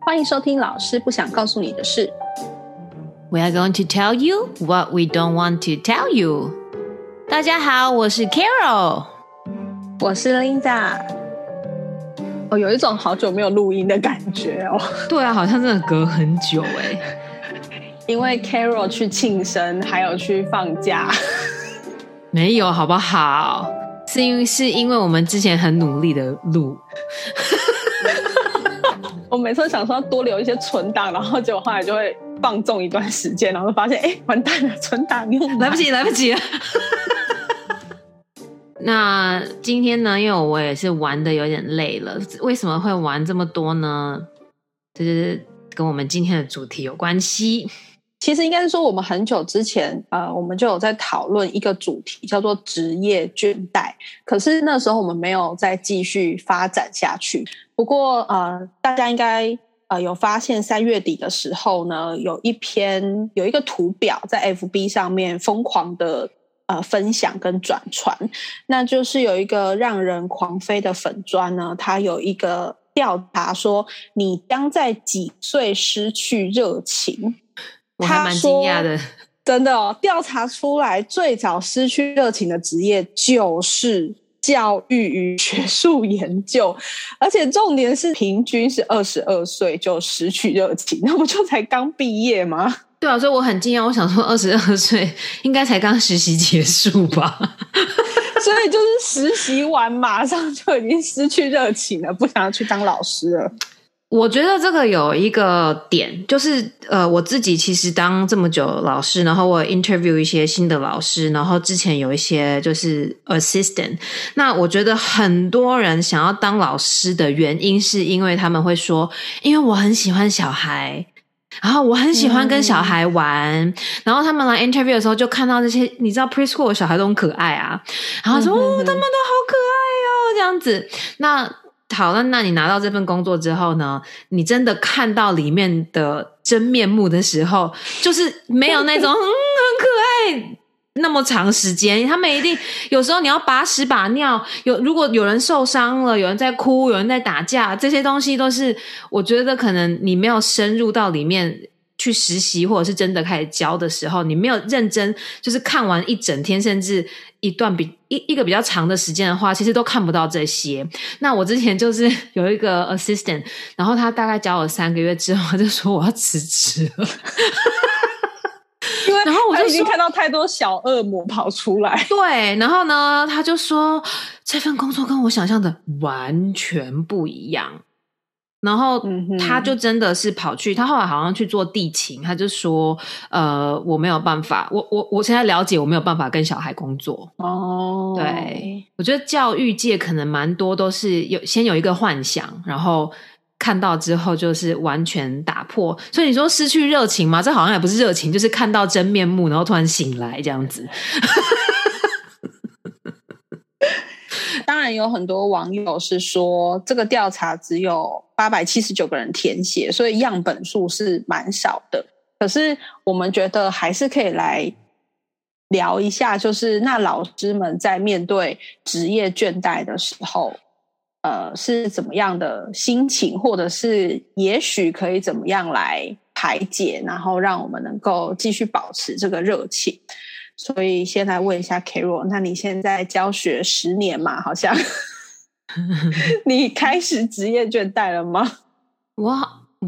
欢迎收听老师不想告诉你的事。We are going to tell you what we don't want to tell you。大家好，我是 Carol。我是 Linda。哦，有一种好久没有录音的感觉哦，对啊，好像真的隔很久哎。因为 Carol 去庆生，还有去放假。没有好不好？是因为是因为我们之前很努力的录，我每次想说要多留一些存档，然后结果后来就会放纵一段时间，然后发现哎，完蛋了，存档用来不及，来不及了。那今天呢？因为我也是玩的有点累了，为什么会玩这么多呢？这就是跟我们今天的主题有关系。其实应该是说，我们很久之前，呃，我们就有在讨论一个主题，叫做职业倦怠。可是那时候我们没有再继续发展下去。不过，呃，大家应该呃有发现，三月底的时候呢，有一篇有一个图表在 FB 上面疯狂的呃分享跟转传，那就是有一个让人狂飞的粉砖呢，它有一个调查说，你将在几岁失去热情？我还蛮惊讶的，真的哦！调查出来，最早失去热情的职业就是教育与学术研究，而且重点是平均是二十二岁就失去热情，那不就才刚毕业吗？对啊，所以我很惊讶。我想说，二十二岁应该才刚实习结束吧？所以就是实习完马上就已经失去热情了，不想要去当老师了。我觉得这个有一个点，就是呃，我自己其实当这么久老师，然后我 interview 一些新的老师，然后之前有一些就是 assistant。那我觉得很多人想要当老师的原因，是因为他们会说，因为我很喜欢小孩，然后我很喜欢跟小孩玩，嗯、然后他们来 interview 的时候就看到这些，你知道 preschool 的小孩都很可爱啊，然后说、嗯、哦，他们都好可爱哦，这样子，那。好，那那你拿到这份工作之后呢？你真的看到里面的真面目的时候，就是没有那种 嗯很可爱那么长时间。他们一定有时候你要把屎把尿，有如果有人受伤了，有人在哭，有人在打架，这些东西都是我觉得可能你没有深入到里面去实习，或者是真的开始教的时候，你没有认真就是看完一整天，甚至。一段比一一个比较长的时间的话，其实都看不到这些。那我之前就是有一个 assistant，然后他大概教我三个月之后，他就说我要辞职了，因 为然后我就已经看到太多小恶魔跑出来。对，然后呢，他就说这份工作跟我想象的完全不一样。然后他就真的是跑去，他后来好像去做地勤，他就说：“呃，我没有办法，我我我现在了解，我没有办法跟小孩工作。”哦，对，我觉得教育界可能蛮多都是有先有一个幻想，然后看到之后就是完全打破。所以你说失去热情吗？这好像也不是热情，就是看到真面目，然后突然醒来这样子。当然有很多网友是说，这个调查只有八百七十九个人填写，所以样本数是蛮少的。可是我们觉得还是可以来聊一下，就是那老师们在面对职业倦怠的时候，呃，是怎么样的心情，或者是也许可以怎么样来排解，然后让我们能够继续保持这个热情。所以先来问一下 Carol，那你现在教学十年嘛？好像 你开始职业倦怠了吗？我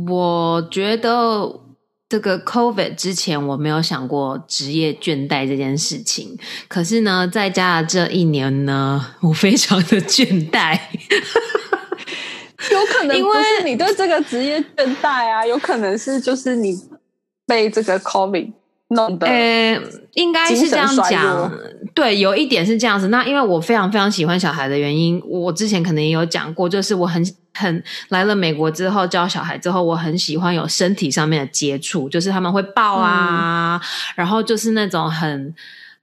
我觉得这个 COVID 之前我没有想过职业倦怠这件事情，可是呢，在家的这一年呢，我非常的倦怠。有可能不是你对这个职业倦怠啊，有可能是就是你被这个 COVID。弄的，呃，应该是这样讲，对，有一点是这样子。那因为我非常非常喜欢小孩的原因，我之前可能也有讲过，就是我很很来了美国之后教小孩之后，我很喜欢有身体上面的接触，就是他们会抱啊，嗯、然后就是那种很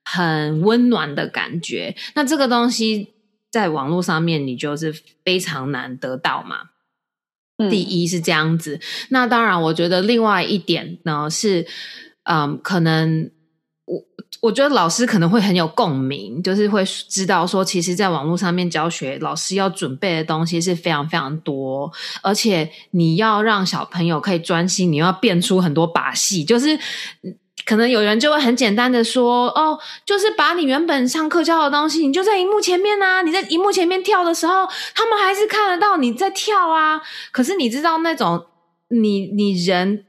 很温暖的感觉。那这个东西在网络上面你就是非常难得到嘛。第一是这样子，那当然，我觉得另外一点呢是。嗯，可能我我觉得老师可能会很有共鸣，就是会知道说，其实，在网络上面教学，老师要准备的东西是非常非常多，而且你要让小朋友可以专心，你要变出很多把戏，就是可能有人就会很简单的说，哦，就是把你原本上课教的东西，你就在荧幕前面啊，你在荧幕前面跳的时候，他们还是看得到你在跳啊。可是你知道那种，你你人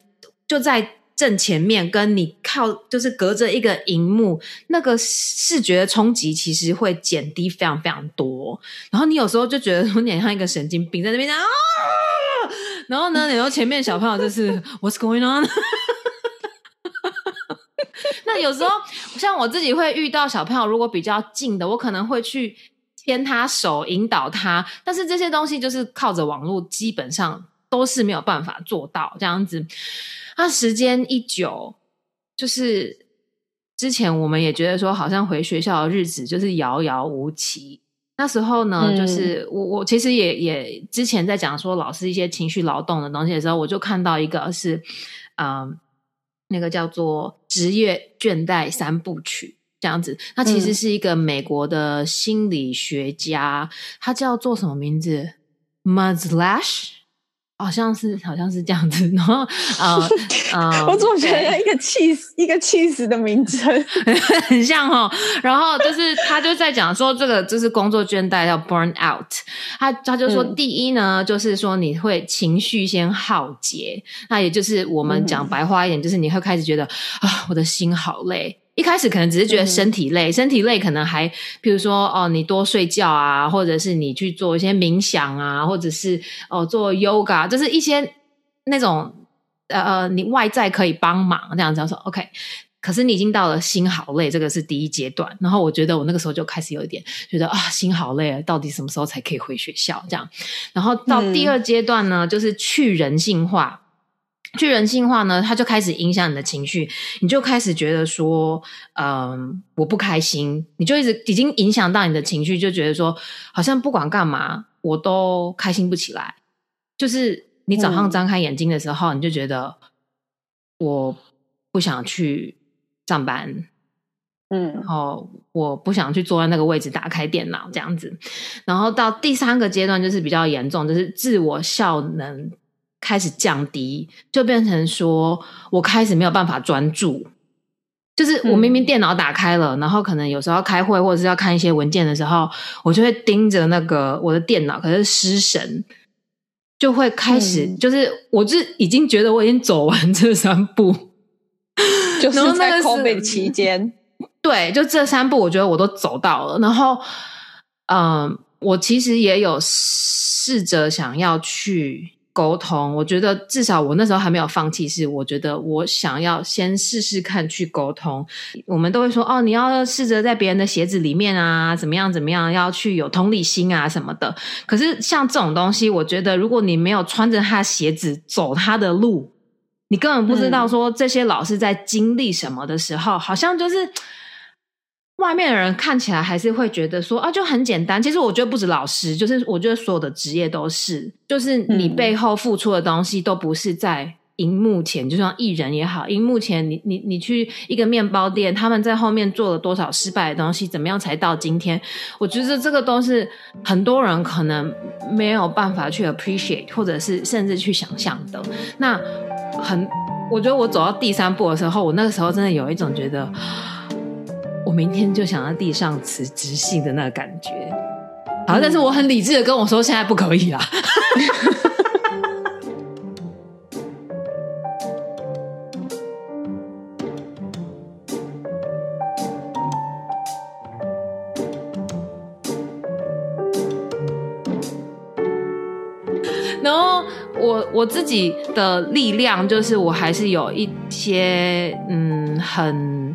就在。正前面跟你靠就是隔着一个荧幕，那个视觉的冲击其实会减低非常非常多。然后你有时候就觉得有点像一个神经病在那边讲啊，然后呢，然后前面小朋友就是 What's going on？那有时候像我自己会遇到小朋友，如果比较近的，我可能会去牵他手引导他，但是这些东西就是靠着网络，基本上都是没有办法做到这样子。那时间一久，就是之前我们也觉得说，好像回学校的日子就是遥遥无期。那时候呢，就是我我其实也也之前在讲说老师一些情绪劳动的东西的时候，我就看到一个是，嗯，那个叫做职业倦怠三部曲这样子。他其实是一个美国的心理学家，他叫做什么名字？Mazlash。好像是，好像是这样子。然后，呃，呃，我总觉得一个气死，一个气死的名称，很像哦。然后就是他就在讲说，这个就是工作倦怠叫 burn out。他他就说，第一呢，就是说你会情绪先耗竭，那也就是我们讲白话一点，就是你会开始觉得啊，我的心好累。一开始可能只是觉得身体累，身体累可能还，比如说哦，你多睡觉啊，或者是你去做一些冥想啊，或者是哦做 yoga，就是一些那种呃呃，你外在可以帮忙这样子说 OK。可是你已经到了心好累，这个是第一阶段。然后我觉得我那个时候就开始有一点觉得啊，心好累啊，到底什么时候才可以回学校？这样。然后到第二阶段呢，就是去人性化。去人性化呢，它就开始影响你的情绪，你就开始觉得说，嗯，我不开心，你就一直已经影响到你的情绪，就觉得说，好像不管干嘛，我都开心不起来。就是你早上张开眼睛的时候，你就觉得我不想去上班，嗯，然后我不想去坐在那个位置打开电脑这样子。然后到第三个阶段就是比较严重，就是自我效能。开始降低，就变成说我开始没有办法专注。就是我明明电脑打开了，然后可能有时候开会或者是要看一些文件的时候，我就会盯着那个我的电脑，可是失神，就会开始就是我就已经觉得我已经走完这 三步，就是在 COVID 期间，对，就这三步，我觉得我都走到了。然后，嗯，我其实也有试着想要去。沟通，我觉得至少我那时候还没有放弃，是我觉得我想要先试试看去沟通。我们都会说哦，你要试着在别人的鞋子里面啊，怎么样怎么样，要去有同理心啊什么的。可是像这种东西，我觉得如果你没有穿着他鞋子走他的路，你根本不知道说这些老师在经历什么的时候，好像就是。外面的人看起来还是会觉得说啊，就很简单。其实我觉得不止老师，就是我觉得所有的职业都是，就是你背后付出的东西都不是在荧幕前，就像艺人也好，荧幕前你你你去一个面包店，他们在后面做了多少失败的东西，怎么样才到今天？我觉得这个都是很多人可能没有办法去 appreciate，或者是甚至去想象的。那很，我觉得我走到第三步的时候，我那个时候真的有一种觉得。我明天就想要地上辞职信的那个感觉，好，但是我很理智的跟我说，现在不可以啦。然后我我自己的力量就是，我还是有一些嗯很。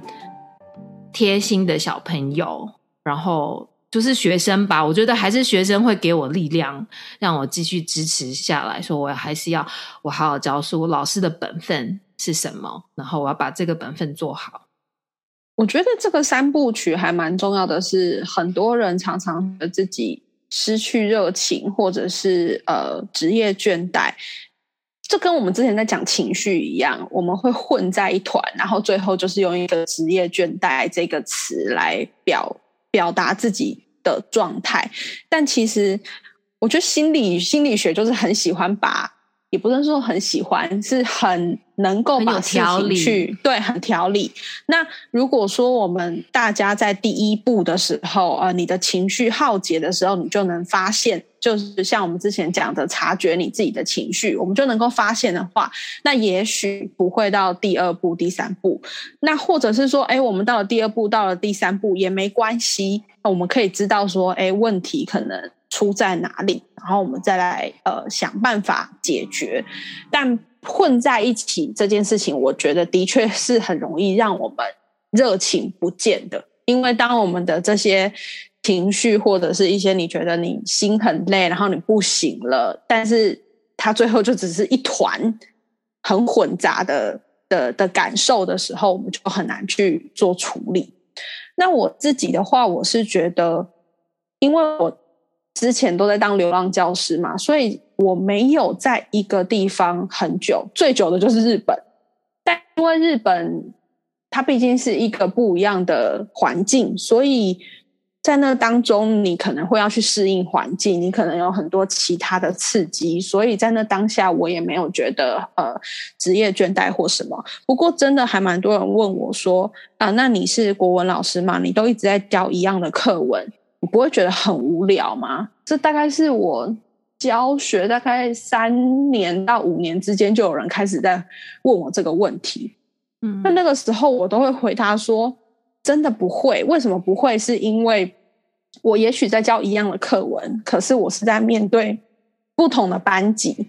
贴心的小朋友，然后就是学生吧。我觉得还是学生会给我力量，让我继续支持下来。说我还是要我好好教书，老师的本分是什么？然后我要把这个本分做好。我觉得这个三部曲还蛮重要的，是很多人常常自己失去热情，或者是呃职业倦怠。这跟我们之前在讲情绪一样，我们会混在一团，然后最后就是用一个职业倦怠这个词来表表达自己的状态。但其实，我觉得心理心理学就是很喜欢把，也不能说很喜欢，是很能够把事情去对很调理。那如果说我们大家在第一步的时候，呃，你的情绪耗竭的时候，你就能发现。就是像我们之前讲的，察觉你自己的情绪，我们就能够发现的话，那也许不会到第二步、第三步。那或者是说，哎，我们到了第二步，到了第三步也没关系。我们可以知道说，哎，问题可能出在哪里，然后我们再来呃想办法解决。但混在一起这件事情，我觉得的确 是很容易让我们热情不见的，因为当我们的这些。情绪或者是一些你觉得你心很累，然后你不行了，但是它最后就只是一团很混杂的的的感受的时候，我们就很难去做处理。那我自己的话，我是觉得，因为我之前都在当流浪教师嘛，所以我没有在一个地方很久，最久的就是日本。但因为日本它毕竟是一个不一样的环境，所以。在那当中，你可能会要去适应环境，你可能有很多其他的刺激，所以在那当下，我也没有觉得呃职业倦怠或什么。不过，真的还蛮多人问我说啊，那你是国文老师吗？你都一直在教一样的课文，你不会觉得很无聊吗？这大概是我教学大概三年到五年之间，就有人开始在问我这个问题。嗯，那那个时候我都会回答说，真的不会。为什么不会？是因为我也许在教一样的课文，可是我是在面对不同的班级。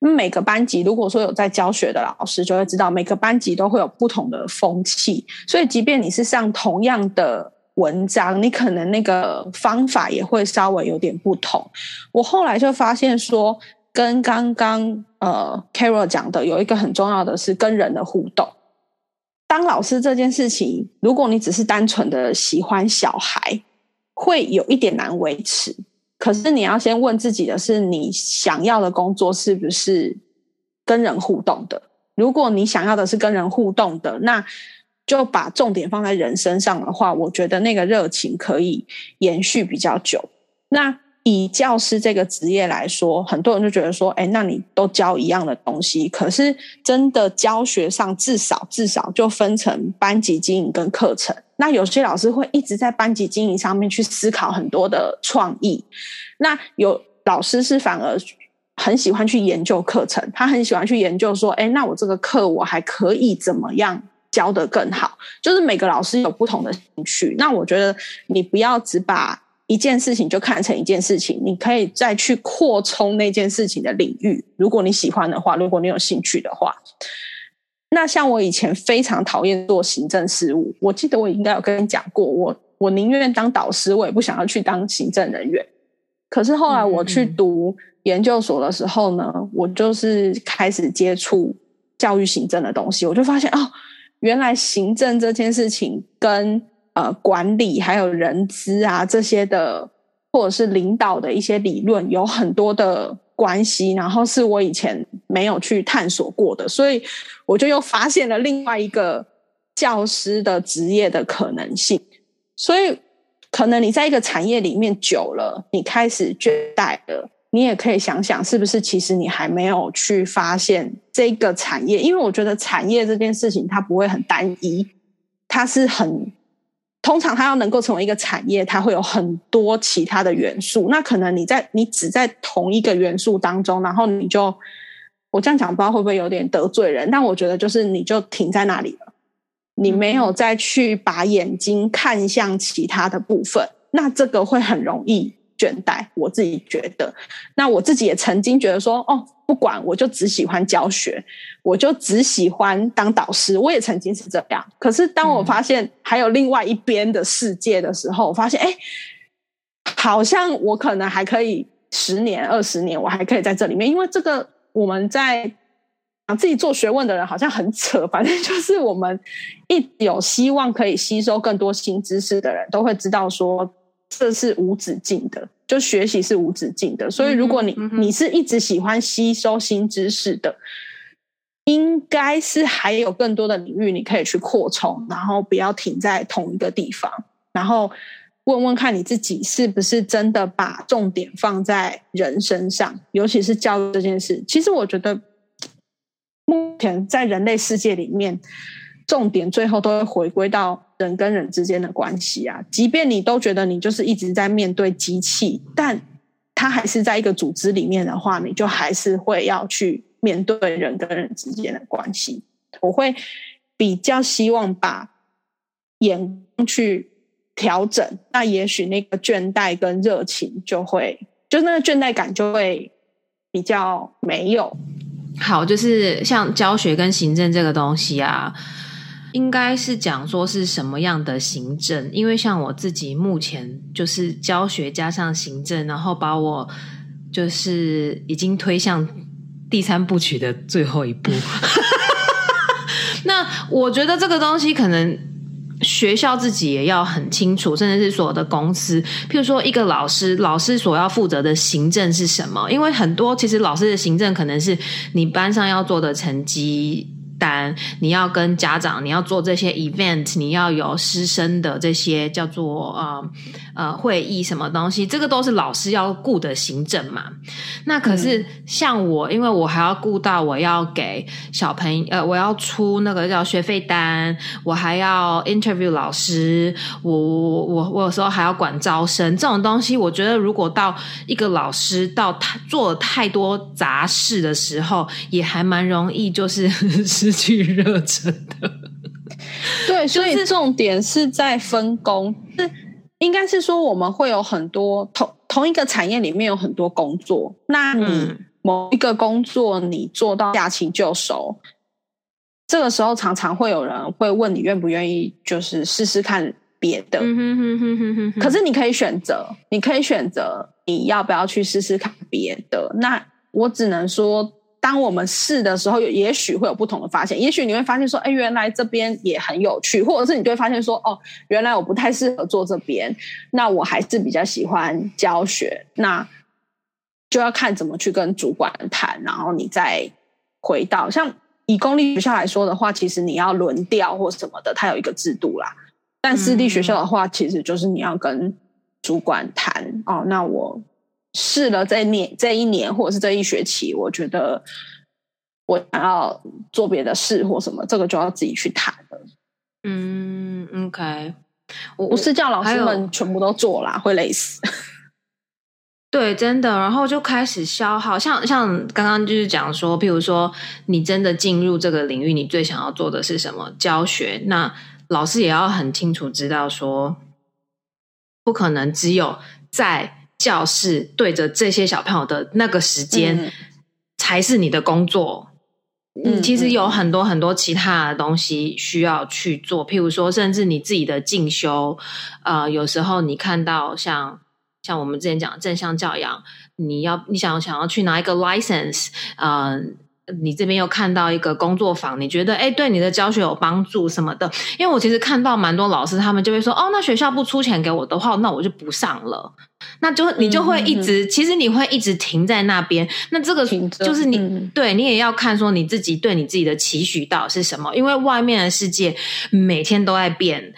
每个班级如果说有在教学的老师，就会知道每个班级都会有不同的风气。所以，即便你是上同样的文章，你可能那个方法也会稍微有点不同。我后来就发现说，跟刚刚呃 Carol 讲的有一个很重要的是跟人的互动。当老师这件事情，如果你只是单纯的喜欢小孩。会有一点难维持，可是你要先问自己的是，你想要的工作是不是跟人互动的？如果你想要的是跟人互动的，那就把重点放在人身上的话，我觉得那个热情可以延续比较久。那以教师这个职业来说，很多人就觉得说，哎，那你都教一样的东西，可是真的教学上至少至少就分成班级经营跟课程。那有些老师会一直在班级经营上面去思考很多的创意，那有老师是反而很喜欢去研究课程，他很喜欢去研究说，哎，那我这个课我还可以怎么样教的更好？就是每个老师有不同的兴趣，那我觉得你不要只把。一件事情就看成一件事情，你可以再去扩充那件事情的领域。如果你喜欢的话，如果你有兴趣的话，那像我以前非常讨厌做行政事务，我记得我应该有跟你讲过，我我宁愿当导师，我也不想要去当行政人员。可是后来我去读研究所的时候呢，我就是开始接触教育行政的东西，我就发现哦，原来行政这件事情跟呃，管理还有人资啊这些的，或者是领导的一些理论，有很多的关系，然后是我以前没有去探索过的，所以我就又发现了另外一个教师的职业的可能性。所以，可能你在一个产业里面久了，你开始倦怠了，你也可以想想，是不是其实你还没有去发现这个产业？因为我觉得产业这件事情它不会很单一，它是很。通常它要能够成为一个产业，它会有很多其他的元素。那可能你在你只在同一个元素当中，然后你就我这样讲，不知道会不会有点得罪人。但我觉得就是你就停在那里了，你没有再去把眼睛看向其他的部分，那这个会很容易。倦怠，我自己觉得，那我自己也曾经觉得说，哦，不管，我就只喜欢教学，我就只喜欢当导师，我也曾经是这样。可是当我发现还有另外一边的世界的时候，我发现，哎，好像我可能还可以十年、二十年，我还可以在这里面，因为这个我们在啊自己做学问的人好像很扯，反正就是我们一有希望可以吸收更多新知识的人，都会知道说。这是无止境的，就学习是无止境的。所以，如果你你是一直喜欢吸收新知识的，应该是还有更多的领域你可以去扩充，然后不要停在同一个地方，然后问问看你自己是不是真的把重点放在人身上，尤其是教育这件事。其实我觉得，目前在人类世界里面。重点最后都会回归到人跟人之间的关系啊！即便你都觉得你就是一直在面对机器，但它还是在一个组织里面的话，你就还是会要去面对人跟人之间的关系。我会比较希望把眼光去调整，那也许那个倦怠跟热情就会，就那个倦怠感就会比较没有。好，就是像教学跟行政这个东西啊。应该是讲说是什么样的行政，因为像我自己目前就是教学加上行政，然后把我就是已经推向第三部曲的最后一步。那我觉得这个东西可能学校自己也要很清楚，甚至是所有的公司，譬如说一个老师，老师所要负责的行政是什么？因为很多其实老师的行政可能是你班上要做的成绩。但你要跟家长，你要做这些 event，你要有师生的这些叫做呃呃会议什么东西，这个都是老师要顾的行政嘛。那可是像我，因为我还要顾到我要给小朋友呃，我要出那个叫学费单，我还要 interview 老师，我我我我有时候还要管招生这种东西。我觉得如果到一个老师到他做太多杂事的时候，也还蛮容易就是是。失去热忱的，对，所以重点是在分工，是应该是说我们会有很多同同一个产业里面有很多工作，那你某一个工作你做到驾轻就熟，这个时候常常会有人会问你愿不愿意，就是试试看别的，可是你可以选择，你可以选择你要不要去试试看别的，那我只能说。当我们试的时候，也许会有不同的发现。也许你会发现说，哎，原来这边也很有趣，或者是你就会发现说，哦，原来我不太适合做这边，那我还是比较喜欢教学。那就要看怎么去跟主管谈，然后你再回到像以公立学校来说的话，其实你要轮调或什么的，它有一个制度啦。但私立学校的话，其实就是你要跟主管谈哦，那我。试了这一年，这一年或者是这一学期，我觉得我想要做别的事或什么，这个就要自己去谈了。嗯，OK，我不是叫老师们全部都做啦，会累死。对，真的，然后就开始消耗。像像刚刚就是讲说，譬如说你真的进入这个领域，你最想要做的是什么？教学。那老师也要很清楚知道说，不可能只有在。教室对着这些小朋友的那个时间，才是你的工作。嗯，其实有很多很多其他的东西需要去做，譬如说，甚至你自己的进修。呃，有时候你看到像像我们之前讲正向教养，你要你想想要去拿一个 license，嗯。你这边又看到一个工作坊，你觉得哎，对你的教学有帮助什么的？因为我其实看到蛮多老师，他们就会说，哦，那学校不出钱给我的话，那我就不上了。那就你就会一直，其实你会一直停在那边。那这个就是你，对你也要看说你自己对你自己的期许到底是什么？因为外面的世界每天都在变，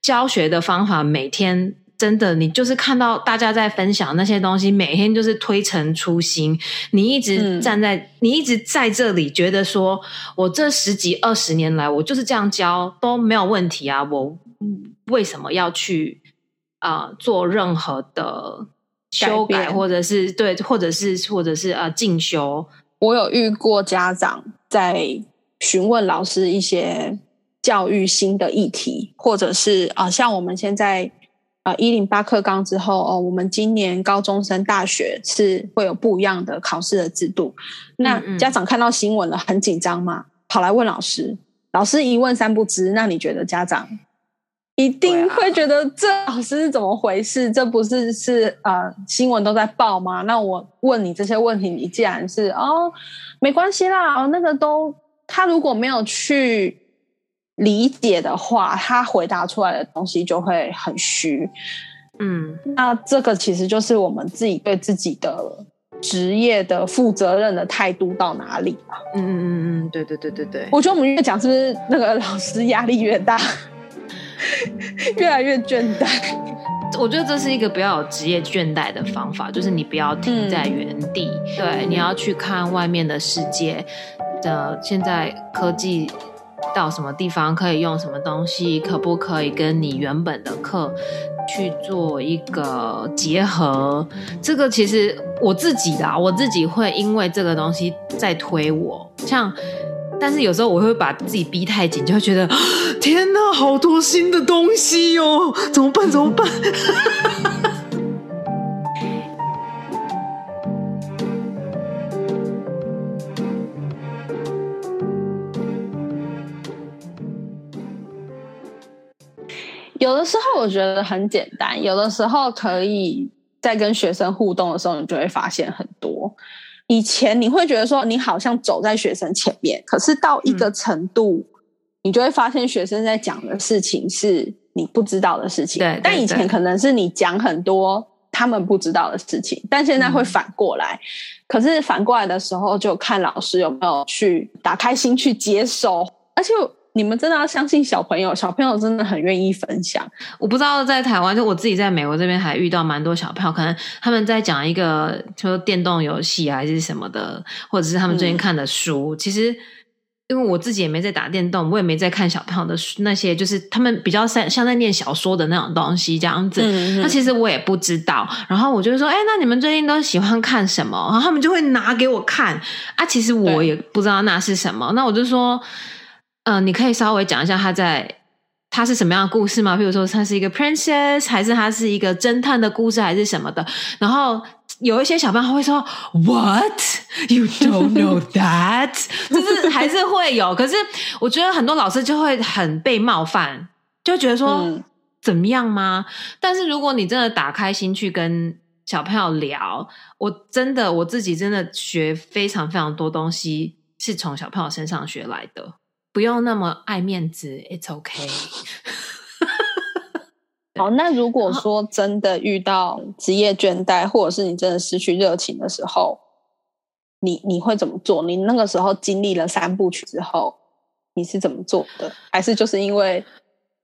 教学的方法每天。真的，你就是看到大家在分享那些东西，每天就是推陈出新。你一直站在，你一直在这里，觉得说我这十几二十年来，我就是这样教都没有问题啊！我为什么要去啊做任何的修改，或者是对，或者是或者是呃进修？我有遇过家长在询问老师一些教育新的议题，或者是啊，像我们现在。啊，一零八课纲之后哦，我们今年高中生大学是会有不一样的考试的制度。那家长看到新闻了，很紧张嘛，跑来问老师，老师一问三不知。那你觉得家长一定会觉得这老师是怎么回事？这不是是呃新闻都在报吗？那我问你这些问题，你既然是哦没关系啦，哦那个都他如果没有去。理解的话，他回答出来的东西就会很虚。嗯那这个其实就是我们自己对自己的职业的负责任的态度到哪里吧。嗯嗯嗯嗯，对对对对对，我觉得我们越讲，是不是那个老师压力越大，越来越倦怠？我觉得这是一个不要有职业倦怠的方法，就是你不要停在原地，对，你要去看外面的世界的现在科技到什么地方，可以用什么东西，可不可以跟你原本的课去做一个结合？这个其实我自己啦，我自己会因为这个东西在推我，像。但是有时候我会把自己逼太紧，就会觉得 天哪，好多新的东西哦，怎么办？怎么办？有的时候我觉得很简单，有的时候可以在跟学生互动的时候，你就会发现很多。以前你会觉得说你好像走在学生前面，可是到一个程度，你就会发现学生在讲的事情是你不知道的事情。对，但以前可能是你讲很多他们不知道的事情，但现在会反过来。可是反过来的时候，就看老师有没有去打开心去接受，而且。你们真的要相信小朋友，小朋友真的很愿意分享。我不知道在台湾，就我自己在美国这边还遇到蛮多小朋友，可能他们在讲一个就电动游戏还是什么的，或者是他们最近看的书。其实因为我自己也没在打电动，我也没在看小朋友的书，那些就是他们比较像像在念小说的那种东西这样子。那其实我也不知道。然后我就说：“哎，那你们最近都喜欢看什么？”然后他们就会拿给我看啊。其实我也不知道那是什么。那我就说。嗯，你可以稍微讲一下他在他是什么样的故事吗？比如说，他是一个 princess，还是他是一个侦探的故事，还是什么的？然后有一些小朋友会说，What you don't know that？就是还是会有。可是我觉得很多老师就会很被冒犯，就觉得说怎么样吗？但是如果你真的打开心去跟小朋友聊，我真的我自己真的学非常非常多东西，是从小朋友身上学来的。不用那么爱面子，It's okay。好，那如果说真的遇到职业倦怠，或者是你真的失去热情的时候，你你会怎么做？你那个时候经历了三部曲之后，你是怎么做的？还是就是因为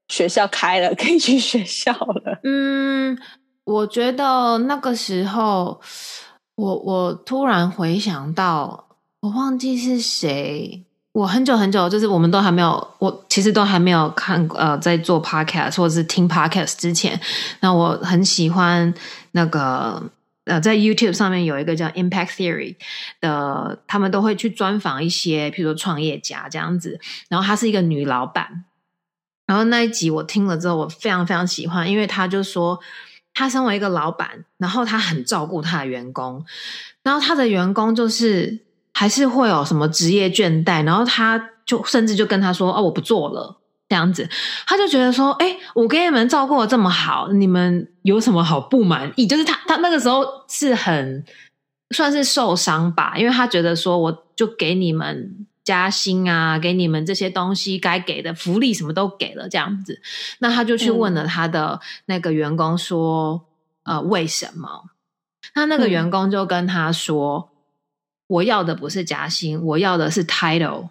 学校开了，可以去学校了？嗯，我觉得那个时候，我我突然回想到，我忘记是谁。我很久很久，就是我们都还没有，我其实都还没有看呃，在做 podcast 或者是听 podcast 之前，那我很喜欢那个呃，在 YouTube 上面有一个叫 Impact Theory 的，他们都会去专访一些，譬如说创业家这样子，然后她是一个女老板，然后那一集我听了之后，我非常非常喜欢，因为他就说，他身为一个老板，然后他很照顾他的员工，然后他的员工就是。还是会有什么职业倦怠，然后他就甚至就跟他说：“哦，我不做了。”这样子，他就觉得说：“哎，我给你们照顾的这么好，你们有什么好不满意？”就是他他那个时候是很算是受伤吧，因为他觉得说：“我就给你们加薪啊，给你们这些东西该给的福利什么都给了，这样子。”那他就去问了他的那个员工说：“呃，为什么？”那那个员工就跟他说。我要的不是加薪，我要的是 title，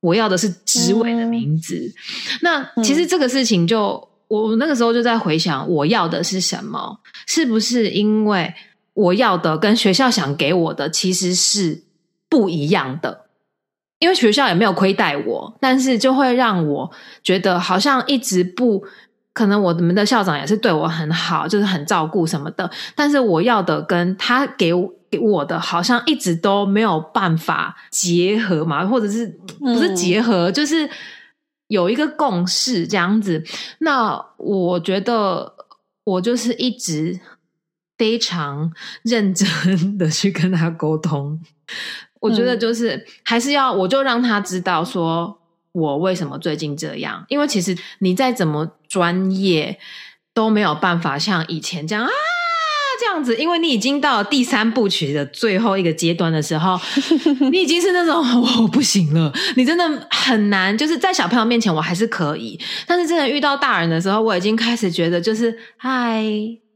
我要的是职位的名字。那其实这个事情，就我那个时候就在回想，我要的是什么？是不是因为我要的跟学校想给我的其实是不一样的？因为学校也没有亏待我，但是就会让我觉得好像一直不可能。我们的校长也是对我很好，就是很照顾什么的。但是我要的跟他给我。给我的好像一直都没有办法结合嘛，或者是不是结合，就是有一个共识这样子。那我觉得我就是一直非常认真的去跟他沟通。我觉得就是还是要，我就让他知道说我为什么最近这样，因为其实你再怎么专业都没有办法像以前这样啊。这样子，因为你已经到了第三部曲的最后一个阶段的时候，你已经是那种我不行了，你真的很难。就是在小朋友面前我还是可以，但是真的遇到大人的时候，我已经开始觉得就是嗨，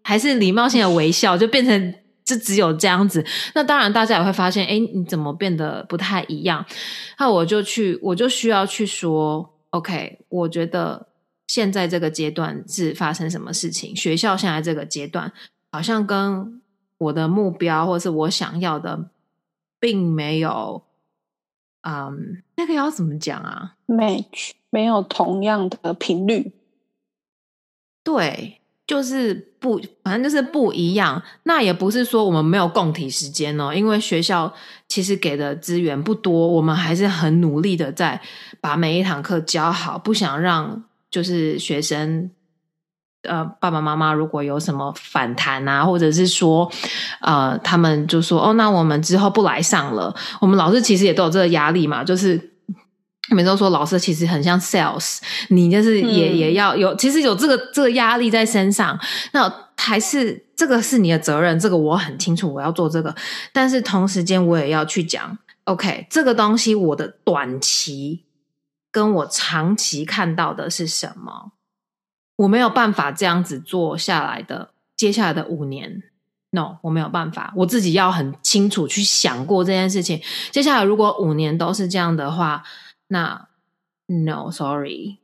还是礼貌性的微笑，就变成就只有这样子。那当然，大家也会发现，哎，你怎么变得不太一样？那我就去，我就需要去说，OK，我觉得现在这个阶段是发生什么事情？学校现在这个阶段好像跟我的目标或是我想要的，并没有，嗯，那个要怎么讲啊？match 没有同样的频率，对。就是不，反正就是不一样。那也不是说我们没有共体时间哦，因为学校其实给的资源不多，我们还是很努力的在把每一堂课教好，不想让就是学生呃爸爸妈妈如果有什么反弹啊，或者是说呃他们就说哦，那我们之后不来上了。我们老师其实也都有这个压力嘛，就是。每周说老师其实很像 sales，你就是也也要有，其实有这个这个压力在身上。那还是这个是你的责任，这个我很清楚，我要做这个。但是同时间我也要去讲，OK，这个东西我的短期跟我长期看到的是什么？我没有办法这样子做下来的，接下来的五年，no，我没有办法，我自己要很清楚去想过这件事情。接下来如果五年都是这样的话。那 no sorry，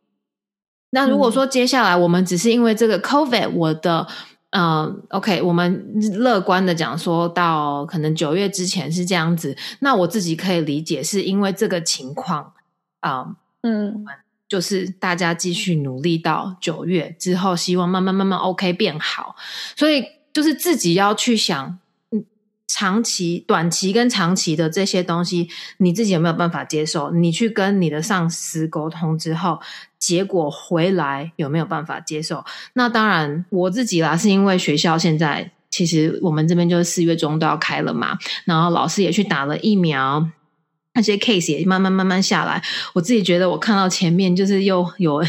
那如果说接下来我们只是因为这个 COVID，我的嗯 OK，我们乐观的讲说到可能九月之前是这样子，那我自己可以理解是因为这个情况啊，嗯，就是大家继续努力到九月之后，希望慢慢慢慢 OK 变好，所以就是自己要去想。长期、短期跟长期的这些东西，你自己有没有办法接受？你去跟你的上司沟通之后，结果回来有没有办法接受？那当然，我自己啦，是因为学校现在其实我们这边就是四月中都要开了嘛，然后老师也去打了疫苗，那些 case 也慢慢慢慢下来。我自己觉得，我看到前面就是又有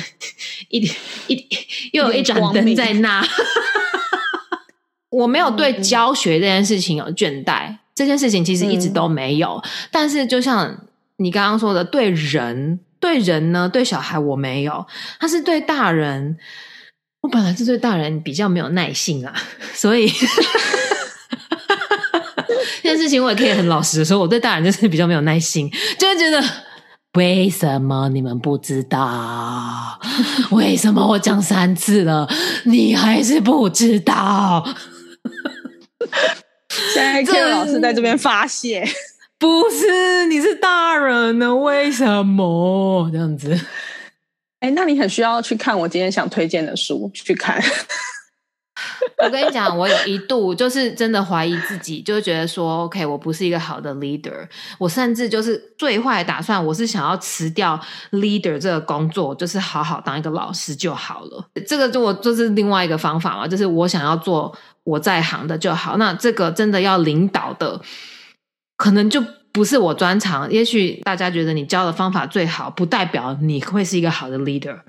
一点一又有一盏灯在那。我没有对教学这件事情有倦怠，这件事情其实一直都没有。但是就像你刚刚说的，对人对人呢，对小孩我没有，他是对大人。我本来是对大人比较没有耐性啊，所以 这件事情我也可以很老实的说，我对大人就是比较没有耐心，就会觉得为什么你们不知道？为什么我讲三次了，你还是不知道？现在 Q 老师在这边发泄，不是你是大人呢？为什么这样子？哎，那你很需要去看我今天想推荐的书，去看。我跟你讲，我有一度就是真的怀疑自己，就是觉得说，OK，我不是一个好的 leader。我甚至就是最坏的打算，我是想要辞掉 leader 这个工作，就是好好当一个老师就好了。这个就我就是另外一个方法嘛，就是我想要做我在行的就好。那这个真的要领导的，可能就不是我专长。也许大家觉得你教的方法最好，不代表你会是一个好的 leader。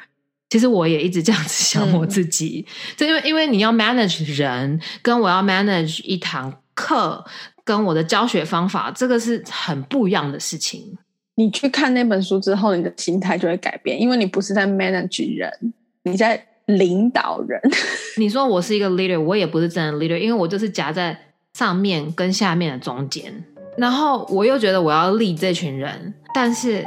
其实我也一直这样子想我自己，就因为因为你要 manage 人，跟我要 manage 一堂课，跟我的教学方法，这个是很不一样的事情。你去看那本书之后，你的心态就会改变，因为你不是在 manage 人，你在领导人。你说我是一个 leader，我也不是真的 leader，因为我就是夹在上面跟下面的中间，然后我又觉得我要 lead 这群人，但是。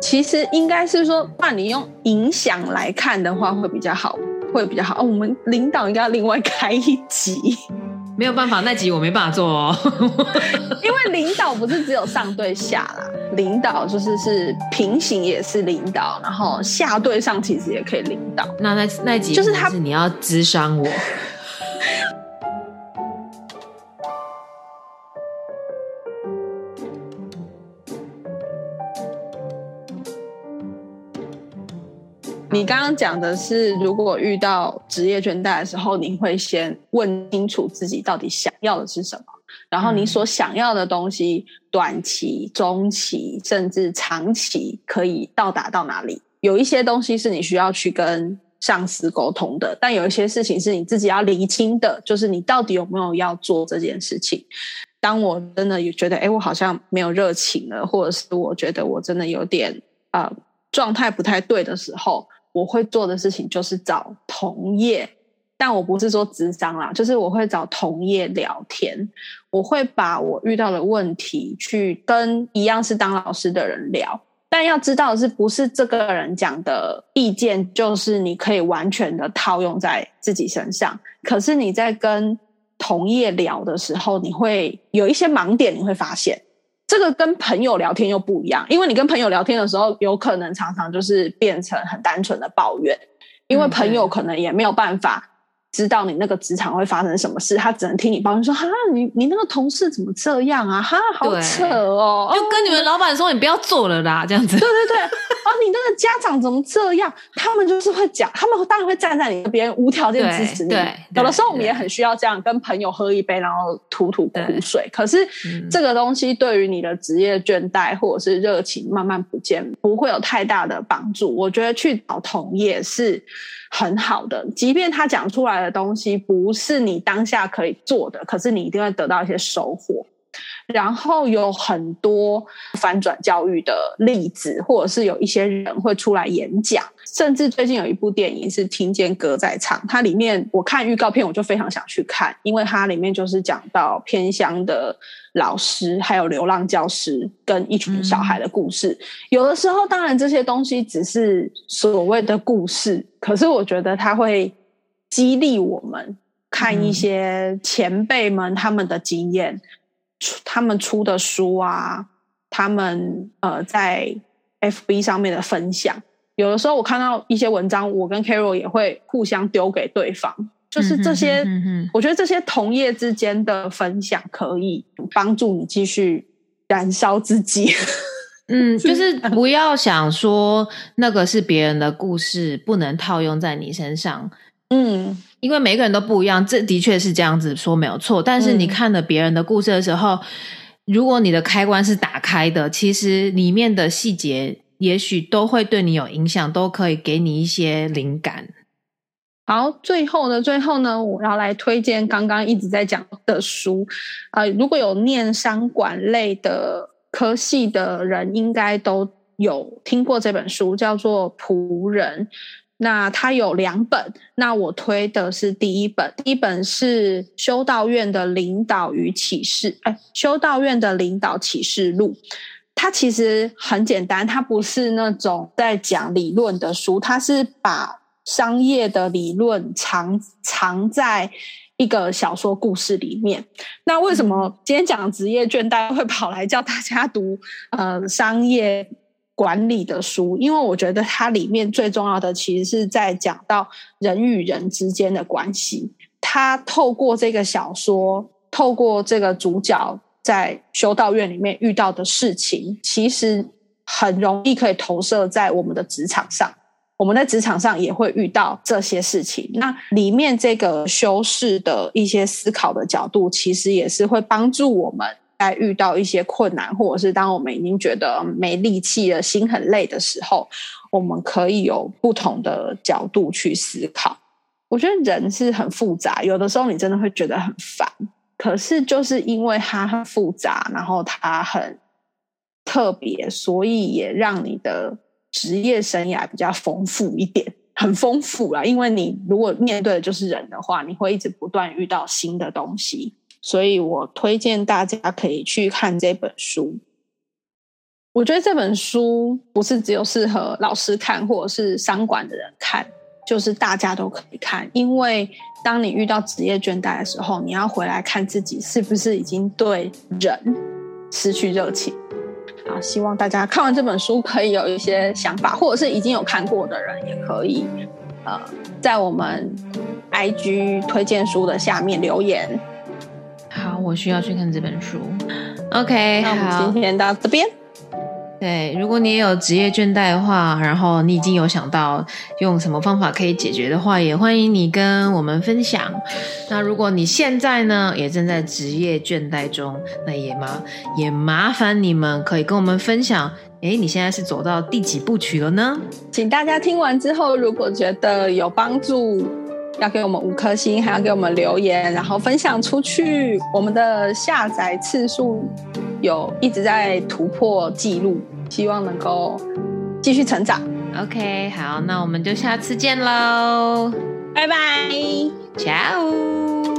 其实应该是说，那你用影响来看的话，会比较好，会比较好。哦，我们领导应该要另外开一集，没有办法，那集我没办法做哦。因为领导不是只有上对下啦，领导就是是平行也是领导，然后下对上其实也可以领导。那那那集就是他，你要智商我。你刚刚讲的是，如果遇到职业倦怠的时候，你会先问清楚自己到底想要的是什么，然后你所想要的东西，短期、中期甚至长期可以到达到哪里？有一些东西是你需要去跟上司沟通的，但有一些事情是你自己要厘清的，就是你到底有没有要做这件事情。当我真的有觉得，哎，我好像没有热情了，或者是我觉得我真的有点啊状态不太对的时候。我会做的事情就是找同业但我不是说智商啦，就是我会找同业聊天，我会把我遇到的问题去跟一样是当老师的人聊。但要知道的是，不是这个人讲的意见就是你可以完全的套用在自己身上。可是你在跟同业聊的时候，你会有一些盲点，你会发现这个跟朋友聊天又不一样。因为你跟朋友聊天的时候，有可能常常就是变成很单纯的抱怨，因为朋友可能也没有办法。知道你那个职场会发生什么事，他只能听你抱怨说：“哈，你你那个同事怎么这样啊？哈，好扯哦！”就跟你们老板说：“你不要做了啦。”这样子。对对对，啊，你那个家长怎么这样？他们就是会讲，他们当然会站在你那边，无条件支持你。对，有的时候我们也很需要这样，跟朋友喝一杯，然后吐吐苦水。可是这个东西对于你的职业倦怠或者是热情慢慢不见，不会有太大的帮助。我觉得去找同业是。很好的，即便他讲出来的东西不是你当下可以做的，可是你一定会得到一些收获。然后有很多反转教育的例子，或者是有一些人会出来演讲，甚至最近有一部电影是听见歌在唱，它里面我看预告片我就非常想去看，因为它里面就是讲到偏乡的老师，还有流浪教师跟一群小孩的故事。有的时候，当然这些东西只是所谓的故事，可是我觉得它会激励我们看一些前辈们他们的经验。出他们出的书啊，他们呃在 FB 上面的分享，有的时候我看到一些文章，我跟 Carol 也会互相丢给对方，就是这些，我觉得这些同业之间的分享可以帮助你继续燃烧自己。嗯，就是不要想说那个是别人的故事，不能套用在你身上。嗯。因为每个人都不一样，这的确是这样子说没有错。但是你看了别人的故事的时候，如果你的开关是打开的，其实里面的细节也许都会对你有影响，都可以给你一些灵感。好，最后呢最后呢，我要来推荐刚刚一直在讲的书。呃，如果有念商管类的科系的人，应该都有听过这本书，叫做《仆人》。那它有两本，那我推的是第一本。第一本是修道院的领导与启示，哎，修道院的领导启示录。它其实很简单，它不是那种在讲理论的书，它是把商业的理论藏藏在一个小说故事里面。那为什么今天讲职业倦怠会跑来叫大家读呃商业？管理的书，因为我觉得它里面最重要的其实是在讲到人与人之间的关系。他透过这个小说，透过这个主角在修道院里面遇到的事情，其实很容易可以投射在我们的职场上。我们在职场上也会遇到这些事情。那里面这个修饰的一些思考的角度，其实也是会帮助我们。在遇到一些困难，或者是当我们已经觉得没力气了、心很累的时候，我们可以有不同的角度去思考。我觉得人是很复杂，有的时候你真的会觉得很烦，可是就是因为它很复杂，然后它很特别，所以也让你的职业生涯比较丰富一点，很丰富啦。因为你如果面对的就是人的话，你会一直不断遇到新的东西。所以我推荐大家可以去看这本书。我觉得这本书不是只有适合老师看，或者是商管的人看，就是大家都可以看。因为当你遇到职业倦怠的时候，你要回来看自己是不是已经对人失去热情。啊，希望大家看完这本书可以有一些想法，或者是已经有看过的人也可以，呃，在我们 IG 推荐书的下面留言。好，我需要去看这本书。OK，那我们今天到这边。对，如果你也有职业倦怠的话，然后你已经有想到用什么方法可以解决的话，也欢迎你跟我们分享。那如果你现在呢也正在职业倦怠中，那也麻也麻烦你们可以跟我们分享。哎，你现在是走到第几部曲了呢？请大家听完之后，如果觉得有帮助。要给我们五颗星，还要给我们留言，然后分享出去。我们的下载次数有一直在突破记录，希望能够继续成长。OK，好，那我们就下次见喽，拜拜。Ciao。